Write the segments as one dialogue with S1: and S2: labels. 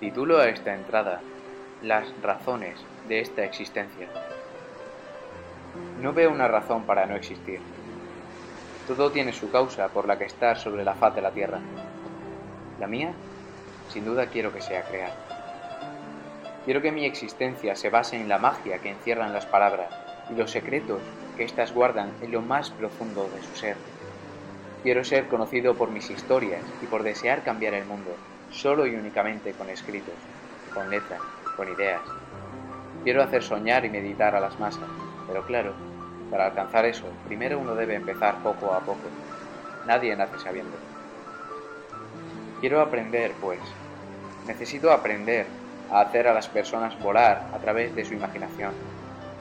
S1: Titulo a esta entrada Las razones de esta existencia. No veo una razón para no existir. Todo tiene su causa por la que estar sobre la faz de la tierra. La mía, sin duda quiero que sea crear. Quiero que mi existencia se base en la magia que encierran las palabras y los secretos que éstas guardan en lo más profundo de su ser. Quiero ser conocido por mis historias y por desear cambiar el mundo, solo y únicamente con escritos, con letras, con ideas. Quiero hacer soñar y meditar a las masas, pero claro, para alcanzar eso, primero uno debe empezar poco a poco. Nadie nace sabiendo. Quiero aprender, pues. Necesito aprender a hacer a las personas volar a través de su imaginación,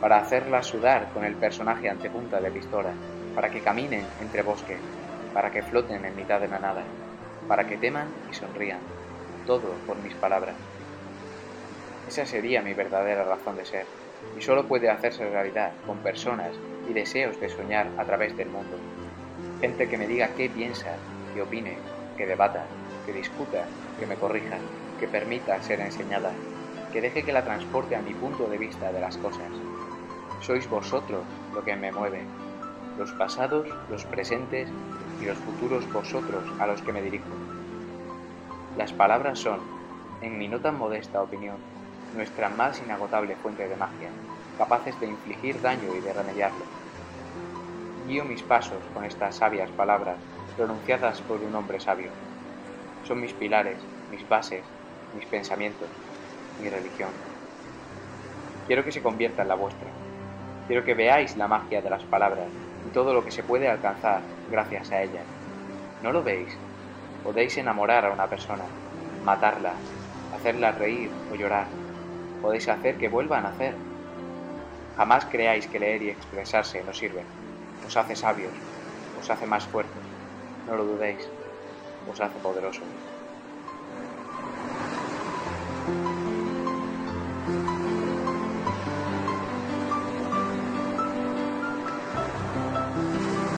S1: para hacerlas sudar con el personaje antepunta de pistola, para que caminen entre bosques, para que floten en mitad de la nada, para que teman y sonrían, todo por mis palabras. Esa sería mi verdadera razón de ser, y solo puede hacerse realidad con personas y deseos de soñar a través del mundo. Gente que me diga qué piensa, que opine, que debata, que discuta, que me corrija, que permita ser enseñada, que deje que la transporte a mi punto de vista de las cosas. Sois vosotros lo que me mueve, los pasados, los presentes y los futuros vosotros a los que me dirijo. Las palabras son, en mi no tan modesta opinión, nuestra más inagotable fuente de magia, capaces de infligir daño y de remediarlo. Guío mis pasos con estas sabias palabras pronunciadas por un hombre sabio. Son mis pilares, mis bases, mis pensamientos, mi religión. Quiero que se convierta en la vuestra. Quiero que veáis la magia de las palabras y todo lo que se puede alcanzar gracias a ellas. ¿No lo veis? Podéis enamorar a una persona, matarla, hacerla reír o llorar. Podéis hacer que vuelva a nacer. Jamás creáis que leer y expresarse no sirve. Os hace sabios, os hace más fuertes. No lo dudéis, os hace poderosos.